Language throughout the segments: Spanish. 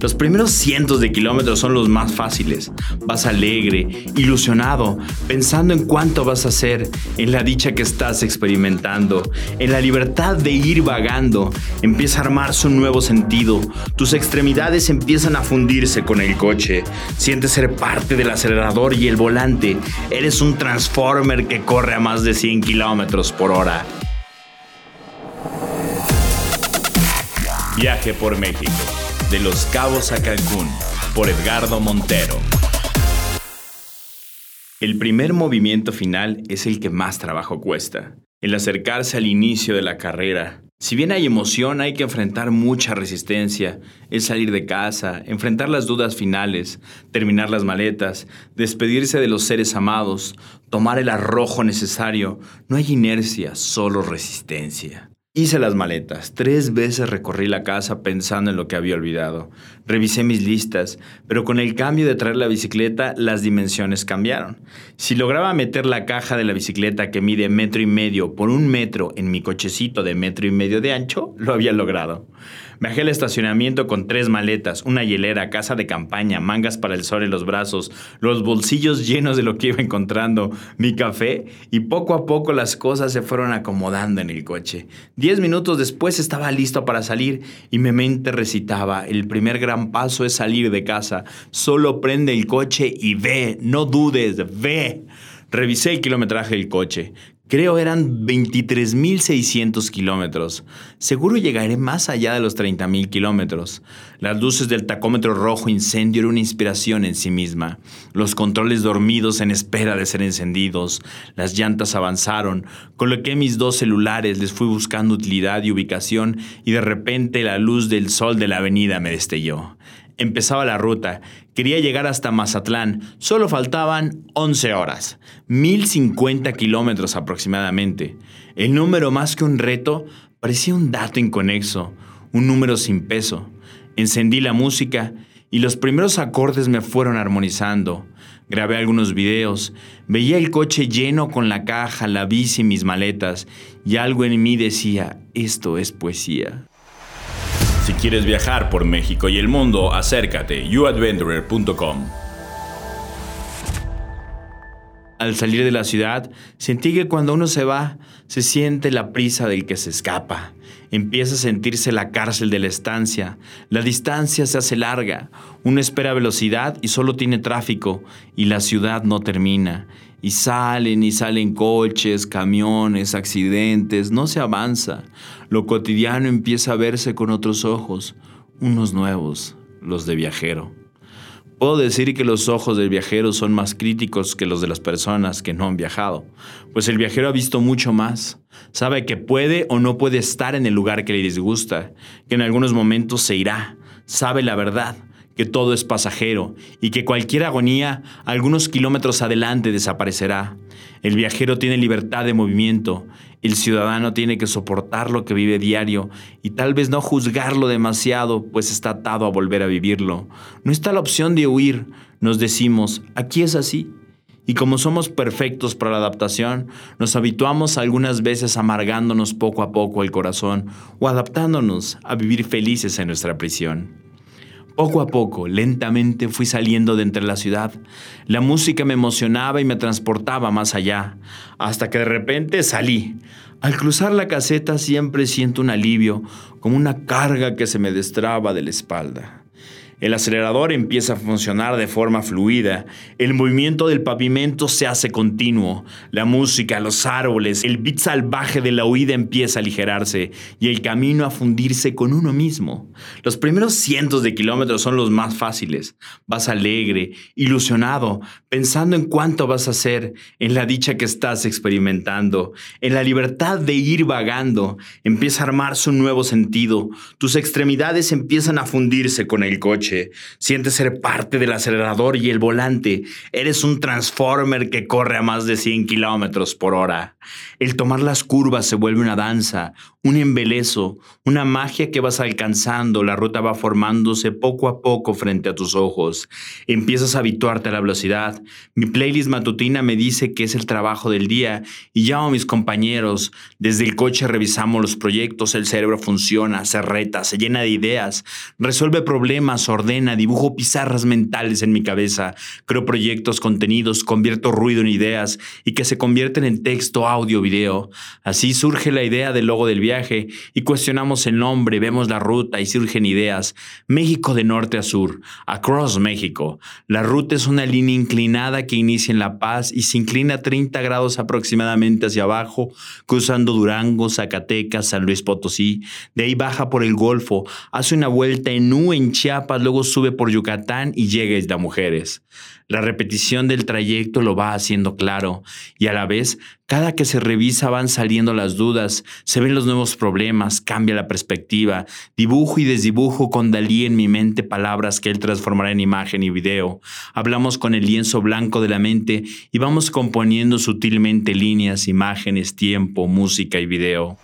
Los primeros cientos de kilómetros son los más fáciles. Vas alegre, ilusionado, pensando en cuánto vas a hacer, en la dicha que estás experimentando, en la libertad de ir vagando. Empieza a armarse un nuevo sentido. Tus extremidades empiezan a fundirse con el coche. Sientes ser parte del acelerador y el volante. Eres un transformer que corre a más de 100 kilómetros por hora. Viaje por México. De Los Cabos a Cancún, por Edgardo Montero. El primer movimiento final es el que más trabajo cuesta. El acercarse al inicio de la carrera. Si bien hay emoción, hay que enfrentar mucha resistencia. El salir de casa, enfrentar las dudas finales, terminar las maletas, despedirse de los seres amados, tomar el arrojo necesario. No hay inercia, solo resistencia. Hice las maletas. Tres veces recorrí la casa pensando en lo que había olvidado. Revisé mis listas, pero con el cambio de traer la bicicleta, las dimensiones cambiaron. Si lograba meter la caja de la bicicleta que mide metro y medio por un metro en mi cochecito de metro y medio de ancho, lo había logrado. Bajé al estacionamiento con tres maletas, una hielera, casa de campaña, mangas para el sol en los brazos, los bolsillos llenos de lo que iba encontrando, mi café, y poco a poco las cosas se fueron acomodando en el coche. Diez minutos después estaba listo para salir y mi mente recitaba, el primer gran paso es salir de casa, solo prende el coche y ve, no dudes, ve. Revisé el kilometraje del coche. Creo eran 23.600 kilómetros. Seguro llegaré más allá de los 30.000 kilómetros. Las luces del tacómetro rojo incendio eran una inspiración en sí misma. Los controles dormidos en espera de ser encendidos. Las llantas avanzaron. Coloqué mis dos celulares, les fui buscando utilidad y ubicación y de repente la luz del sol de la avenida me destelló. Empezaba la ruta. Quería llegar hasta Mazatlán. Solo faltaban 11 horas. 1050 kilómetros aproximadamente. El número más que un reto parecía un dato inconexo, un número sin peso. Encendí la música y los primeros acordes me fueron armonizando. Grabé algunos videos, veía el coche lleno con la caja, la bici y mis maletas, y algo en mí decía, esto es poesía. Si quieres viajar por México y el mundo, acércate youadventurer.com. Al salir de la ciudad, sentí que cuando uno se va, se siente la prisa del que se escapa. Empieza a sentirse la cárcel de la estancia. La distancia se hace larga. Uno espera velocidad y solo tiene tráfico, y la ciudad no termina. Y salen y salen coches, camiones, accidentes, no se avanza. Lo cotidiano empieza a verse con otros ojos, unos nuevos, los de viajero. Puedo decir que los ojos del viajero son más críticos que los de las personas que no han viajado, pues el viajero ha visto mucho más. Sabe que puede o no puede estar en el lugar que le disgusta, que en algunos momentos se irá. Sabe la verdad, que todo es pasajero y que cualquier agonía algunos kilómetros adelante desaparecerá. El viajero tiene libertad de movimiento, el ciudadano tiene que soportar lo que vive diario y tal vez no juzgarlo demasiado, pues está atado a volver a vivirlo. No está la opción de huir, nos decimos, aquí es así. Y como somos perfectos para la adaptación, nos habituamos algunas veces amargándonos poco a poco el corazón o adaptándonos a vivir felices en nuestra prisión. Poco a poco, lentamente fui saliendo de entre la ciudad. La música me emocionaba y me transportaba más allá, hasta que de repente salí. Al cruzar la caseta siempre siento un alivio, como una carga que se me destraba de la espalda. El acelerador empieza a funcionar de forma fluida, el movimiento del pavimento se hace continuo, la música, los árboles, el beat salvaje de la huida empieza a aligerarse y el camino a fundirse con uno mismo. Los primeros cientos de kilómetros son los más fáciles. Vas alegre, ilusionado, pensando en cuánto vas a hacer, en la dicha que estás experimentando, en la libertad de ir vagando. Empieza a armarse un nuevo sentido, tus extremidades empiezan a fundirse con el coche Sientes ser parte del acelerador y el volante. Eres un transformer que corre a más de 100 kilómetros por hora. El tomar las curvas se vuelve una danza, un embelezo, una magia que vas alcanzando. La ruta va formándose poco a poco frente a tus ojos. Empiezas a habituarte a la velocidad. Mi playlist matutina me dice que es el trabajo del día y llamo a mis compañeros. Desde el coche revisamos los proyectos, el cerebro funciona, se reta, se llena de ideas, resuelve problemas, ordena, dibujo pizarras mentales en mi cabeza, creo proyectos, contenidos, convierto ruido en ideas y que se convierten en texto, audio, video. Así surge la idea del logo del viaje y cuestionamos el nombre, vemos la ruta y surgen ideas. México de norte a sur, across México. La ruta es una línea inclinada que inicia en La Paz y se inclina 30 grados aproximadamente hacia abajo, cruzando Durango, Zacatecas, San Luis Potosí. De ahí baja por el Golfo, hace una vuelta en U en Chiapas, luego sube por Yucatán y llega a Isla Mujeres. La repetición del trayecto lo va haciendo claro y a la vez, cada que se revisa van saliendo las dudas, se ven los nuevos problemas, cambia la perspectiva, dibujo y desdibujo con Dalí en mi mente palabras que él transformará en imagen y video. Hablamos con el lienzo blanco de la mente y vamos componiendo sutilmente líneas, imágenes, tiempo, música y video.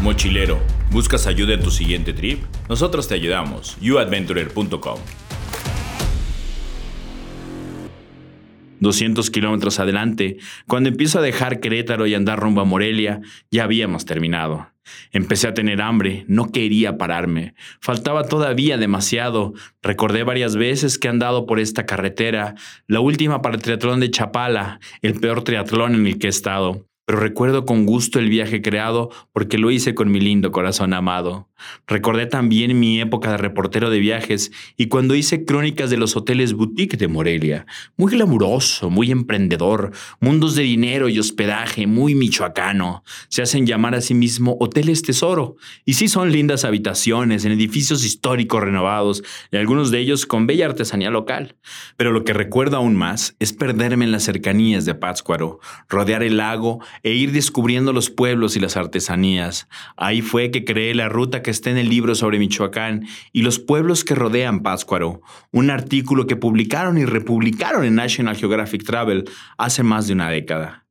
Mochilero, ¿buscas ayuda en tu siguiente trip? Nosotros te ayudamos. youadventurer.com 200 kilómetros adelante, cuando empiezo a dejar Querétaro y andar rumbo a Morelia, ya habíamos terminado. Empecé a tener hambre, no quería pararme, faltaba todavía demasiado. Recordé varias veces que he andado por esta carretera, la última para el triatlón de Chapala, el peor triatlón en el que he estado pero recuerdo con gusto el viaje creado porque lo hice con mi lindo corazón amado. Recordé también mi época de reportero de viajes y cuando hice crónicas de los hoteles boutique de Morelia. Muy glamuroso, muy emprendedor, mundos de dinero y hospedaje, muy michoacano. Se hacen llamar a sí mismo hoteles tesoro. Y sí son lindas habitaciones en edificios históricos renovados y algunos de ellos con bella artesanía local. Pero lo que recuerdo aún más es perderme en las cercanías de Pátzcuaro, rodear el lago e ir descubriendo los pueblos y las artesanías. Ahí fue que creé la ruta que está en el libro sobre Michoacán y los pueblos que rodean Pátzcuaro, un artículo que publicaron y republicaron en National Geographic Travel hace más de una década.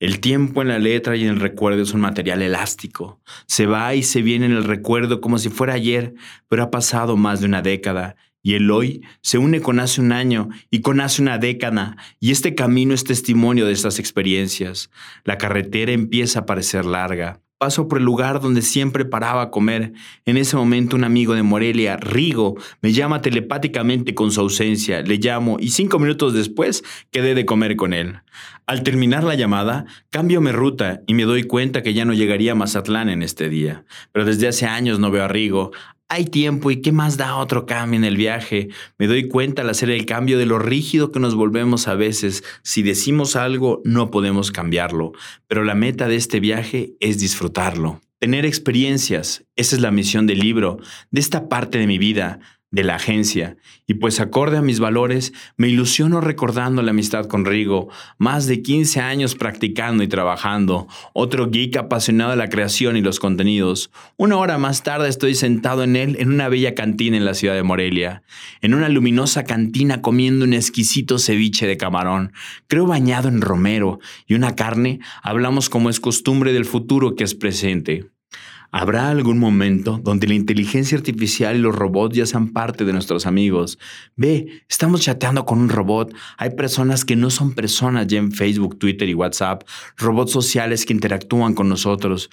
El tiempo en la letra y en el recuerdo es un material elástico. Se va y se viene en el recuerdo como si fuera ayer, pero ha pasado más de una década y el hoy se une con hace un año y con hace una década, y este camino es testimonio de estas experiencias. La carretera empieza a parecer larga. Paso por el lugar donde siempre paraba a comer. En ese momento un amigo de Morelia, Rigo, me llama telepáticamente con su ausencia. Le llamo y cinco minutos después quedé de comer con él. Al terminar la llamada, cambio mi ruta y me doy cuenta que ya no llegaría a Mazatlán en este día. Pero desde hace años no veo a Rigo hay tiempo y qué más da otro cambio en el viaje. Me doy cuenta al hacer el cambio de lo rígido que nos volvemos a veces. Si decimos algo, no podemos cambiarlo, pero la meta de este viaje es disfrutarlo. Tener experiencias, esa es la misión del libro, de esta parte de mi vida de la agencia, y pues acorde a mis valores, me ilusiono recordando la amistad con Rigo, más de 15 años practicando y trabajando, otro geek apasionado de la creación y los contenidos. Una hora más tarde estoy sentado en él en una bella cantina en la ciudad de Morelia, en una luminosa cantina comiendo un exquisito ceviche de camarón, creo bañado en romero, y una carne, hablamos como es costumbre del futuro que es presente. ¿Habrá algún momento donde la inteligencia artificial y los robots ya sean parte de nuestros amigos? Ve, estamos chateando con un robot. Hay personas que no son personas ya en Facebook, Twitter y WhatsApp, robots sociales que interactúan con nosotros.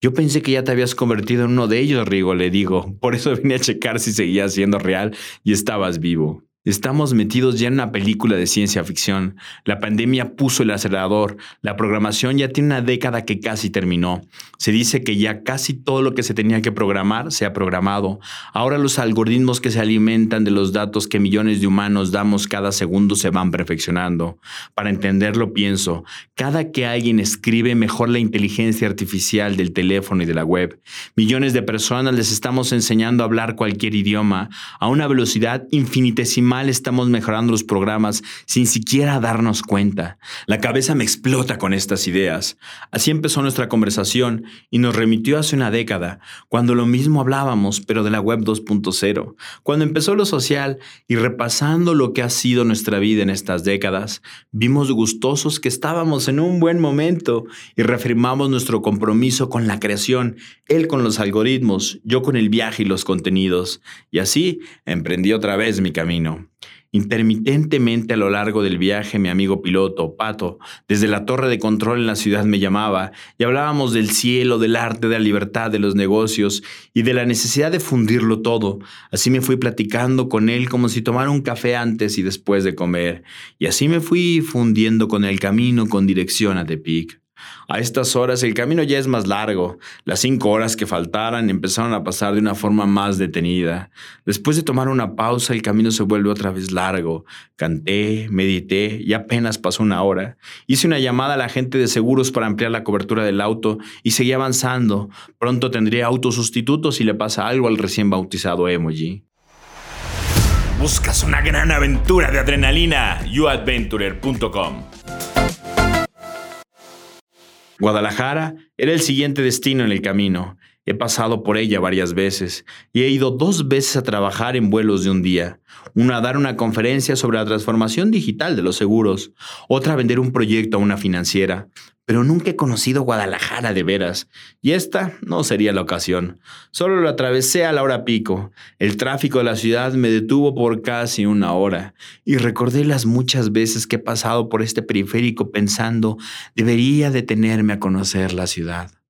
Yo pensé que ya te habías convertido en uno de ellos, Rigo, le digo. Por eso vine a checar si seguías siendo real y estabas vivo. Estamos metidos ya en una película de ciencia ficción. La pandemia puso el acelerador. La programación ya tiene una década que casi terminó. Se dice que ya casi todo lo que se tenía que programar se ha programado. Ahora los algoritmos que se alimentan de los datos que millones de humanos damos cada segundo se van perfeccionando. Para entenderlo pienso, cada que alguien escribe mejor la inteligencia artificial del teléfono y de la web. Millones de personas les estamos enseñando a hablar cualquier idioma a una velocidad infinitesimal mal estamos mejorando los programas sin siquiera darnos cuenta. La cabeza me explota con estas ideas. Así empezó nuestra conversación y nos remitió hace una década, cuando lo mismo hablábamos, pero de la web 2.0, cuando empezó lo social y repasando lo que ha sido nuestra vida en estas décadas, vimos gustosos que estábamos en un buen momento y reafirmamos nuestro compromiso con la creación, él con los algoritmos, yo con el viaje y los contenidos. Y así emprendí otra vez mi camino. Intermitentemente a lo largo del viaje, mi amigo piloto, Pato, desde la torre de control en la ciudad me llamaba y hablábamos del cielo, del arte, de la libertad, de los negocios y de la necesidad de fundirlo todo. Así me fui platicando con él como si tomara un café antes y después de comer. Y así me fui fundiendo con el camino con dirección a Tepic. A estas horas el camino ya es más largo. Las cinco horas que faltaran empezaron a pasar de una forma más detenida. Después de tomar una pausa, el camino se vuelve otra vez largo. Canté, medité y apenas pasó una hora. Hice una llamada a la gente de seguros para ampliar la cobertura del auto y seguí avanzando. Pronto tendría autosustitutos si le pasa algo al recién bautizado emoji. ¿Buscas una gran aventura de adrenalina? YouAdventurer.com Guadalajara era el siguiente destino en el camino. He pasado por ella varias veces y he ido dos veces a trabajar en vuelos de un día. Una a dar una conferencia sobre la transformación digital de los seguros, otra a vender un proyecto a una financiera pero nunca he conocido Guadalajara de veras, y esta no sería la ocasión. Solo lo atravesé a la hora pico. El tráfico de la ciudad me detuvo por casi una hora, y recordé las muchas veces que he pasado por este periférico pensando, debería detenerme a conocer la ciudad.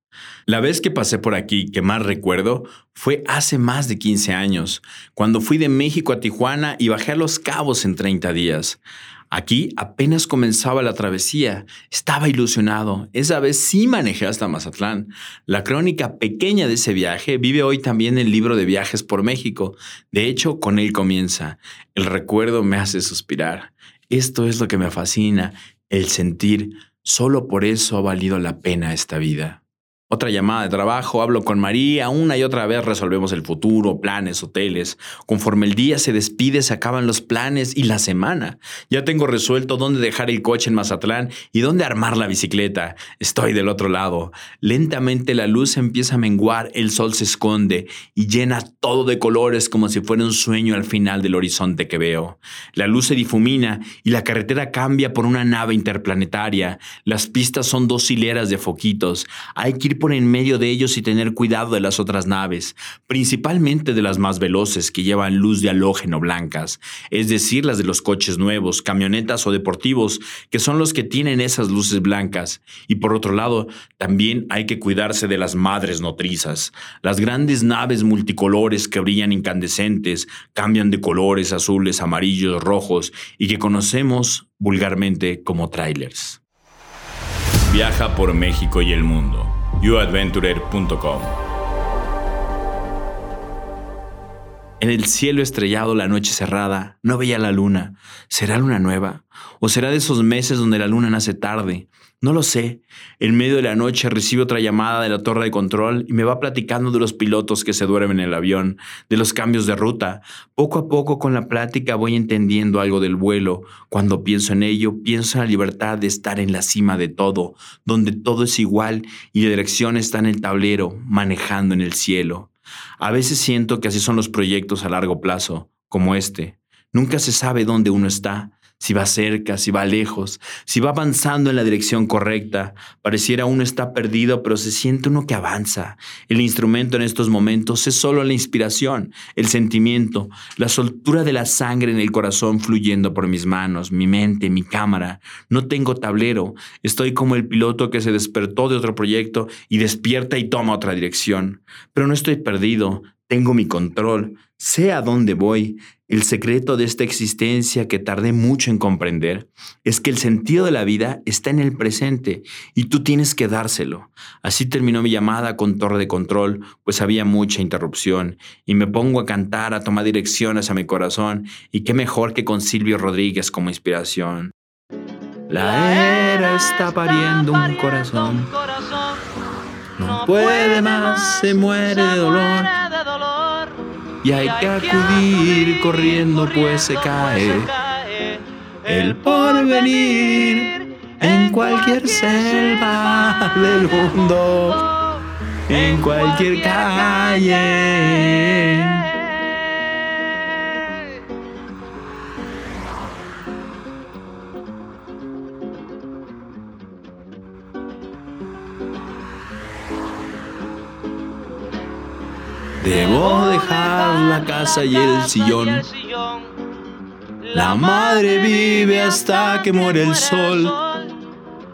La vez que pasé por aquí, que más recuerdo, fue hace más de 15 años, cuando fui de México a Tijuana y bajé a Los Cabos en 30 días. Aquí apenas comenzaba la travesía. Estaba ilusionado. Esa vez sí manejé hasta Mazatlán. La crónica pequeña de ese viaje vive hoy también en el libro de viajes por México. De hecho, con él comienza. El recuerdo me hace suspirar. Esto es lo que me fascina, el sentir. Solo por eso ha valido la pena esta vida. Otra llamada de trabajo, hablo con María, una y otra vez resolvemos el futuro, planes, hoteles. Conforme el día se despide, se acaban los planes y la semana. Ya tengo resuelto dónde dejar el coche en Mazatlán y dónde armar la bicicleta. Estoy del otro lado. Lentamente la luz empieza a menguar, el sol se esconde y llena todo de colores como si fuera un sueño al final del horizonte que veo. La luz se difumina y la carretera cambia por una nave interplanetaria. Las pistas son dos hileras de foquitos. Hay que ir por en medio de ellos y tener cuidado de las otras naves, principalmente de las más veloces que llevan luz de halógeno blancas, es decir, las de los coches nuevos, camionetas o deportivos, que son los que tienen esas luces blancas. Y por otro lado, también hay que cuidarse de las madres nodrizas, las grandes naves multicolores que brillan incandescentes, cambian de colores azules, amarillos, rojos y que conocemos vulgarmente como trailers. Viaja por México y el mundo youadventurer.com. En el cielo estrellado, la noche cerrada, no veía la luna. ¿Será luna nueva? ¿O será de esos meses donde la luna nace tarde? No lo sé. En medio de la noche recibe otra llamada de la torre de control y me va platicando de los pilotos que se duermen en el avión, de los cambios de ruta. Poco a poco con la plática voy entendiendo algo del vuelo. Cuando pienso en ello, pienso en la libertad de estar en la cima de todo, donde todo es igual y la dirección está en el tablero, manejando en el cielo. A veces siento que así son los proyectos a largo plazo, como este. Nunca se sabe dónde uno está si va cerca, si va lejos, si va avanzando en la dirección correcta. Pareciera uno está perdido, pero se siente uno que avanza. El instrumento en estos momentos es solo la inspiración, el sentimiento, la soltura de la sangre en el corazón fluyendo por mis manos, mi mente, mi cámara. No tengo tablero, estoy como el piloto que se despertó de otro proyecto y despierta y toma otra dirección. Pero no estoy perdido, tengo mi control, sé a dónde voy. El secreto de esta existencia que tardé mucho en comprender es que el sentido de la vida está en el presente y tú tienes que dárselo. Así terminó mi llamada con torre de control, pues había mucha interrupción y me pongo a cantar, a tomar dirección hacia mi corazón y qué mejor que con Silvio Rodríguez como inspiración. La era está pariendo un corazón. No puede más, se muere de dolor. Y hay que acudir corriendo pues se cae el porvenir en cualquier selva del mundo, en cualquier calle. Debo dejar la casa y el sillón. La madre vive hasta que muere el sol.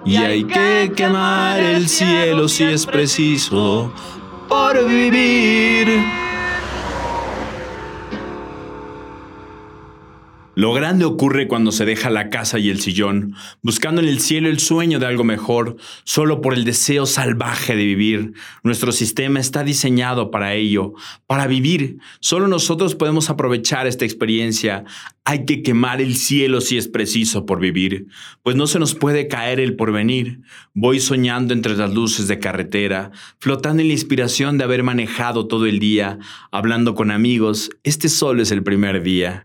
Y hay que quemar el cielo si es preciso por vivir. Lo grande ocurre cuando se deja la casa y el sillón, buscando en el cielo el sueño de algo mejor, solo por el deseo salvaje de vivir. Nuestro sistema está diseñado para ello, para vivir. Solo nosotros podemos aprovechar esta experiencia. Hay que quemar el cielo si es preciso por vivir, pues no se nos puede caer el porvenir. Voy soñando entre las luces de carretera, flotando en la inspiración de haber manejado todo el día, hablando con amigos. Este solo es el primer día.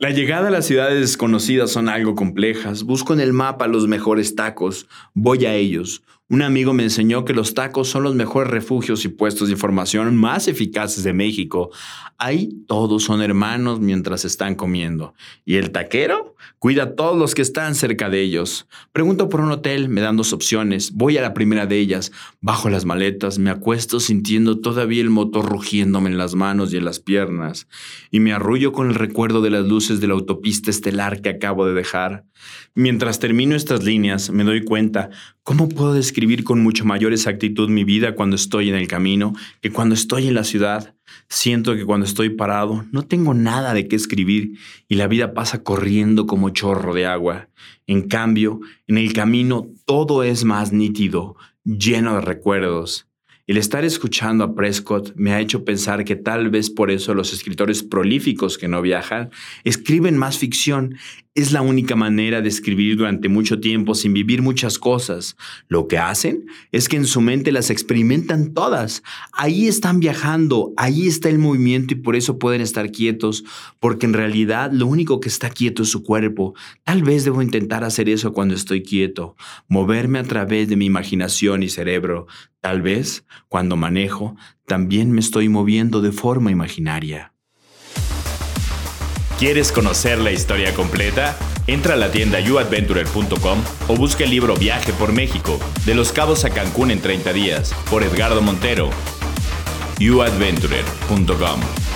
La llegada a las ciudades desconocidas son algo complejas. Busco en el mapa los mejores tacos. Voy a ellos. Un amigo me enseñó que los tacos son los mejores refugios y puestos de información más eficaces de México. Ahí todos son hermanos mientras están comiendo. ¿Y el taquero? Cuida a todos los que están cerca de ellos. Pregunto por un hotel, me dan dos opciones. Voy a la primera de ellas, bajo las maletas, me acuesto sintiendo todavía el motor rugiéndome en las manos y en las piernas, y me arrullo con el recuerdo de las luces de la autopista estelar que acabo de dejar. Mientras termino estas líneas, me doy cuenta cómo puedo describir con mucho mayor exactitud mi vida cuando estoy en el camino que cuando estoy en la ciudad. Siento que cuando estoy parado no tengo nada de qué escribir y la vida pasa corriendo como chorro de agua. En cambio, en el camino todo es más nítido, lleno de recuerdos. El estar escuchando a Prescott me ha hecho pensar que tal vez por eso los escritores prolíficos que no viajan escriben más ficción. Es la única manera de escribir durante mucho tiempo sin vivir muchas cosas. Lo que hacen es que en su mente las experimentan todas. Ahí están viajando, ahí está el movimiento y por eso pueden estar quietos, porque en realidad lo único que está quieto es su cuerpo. Tal vez debo intentar hacer eso cuando estoy quieto, moverme a través de mi imaginación y cerebro. Tal vez, cuando manejo, también me estoy moviendo de forma imaginaria. ¿Quieres conocer la historia completa? Entra a la tienda youadventurer.com o busca el libro Viaje por México, de Los Cabos a Cancún en 30 días, por Edgardo Montero. youadventurer.com